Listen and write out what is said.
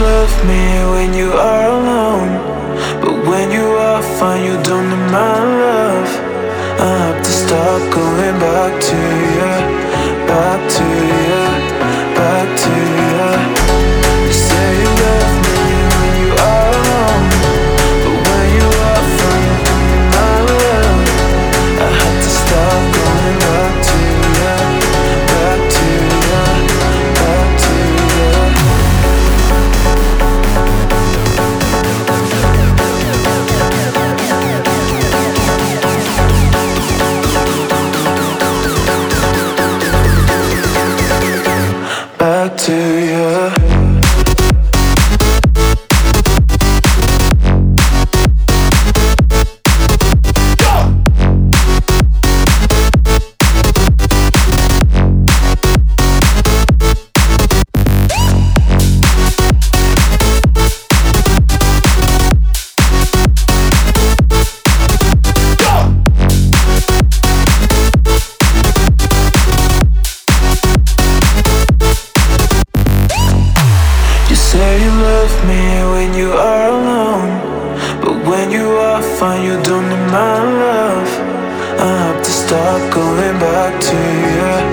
love me when you are alone. But when you are fine, you don't need my love. Me when you are alone. But when you are fine, you don't need my love. I have to stop going back to you.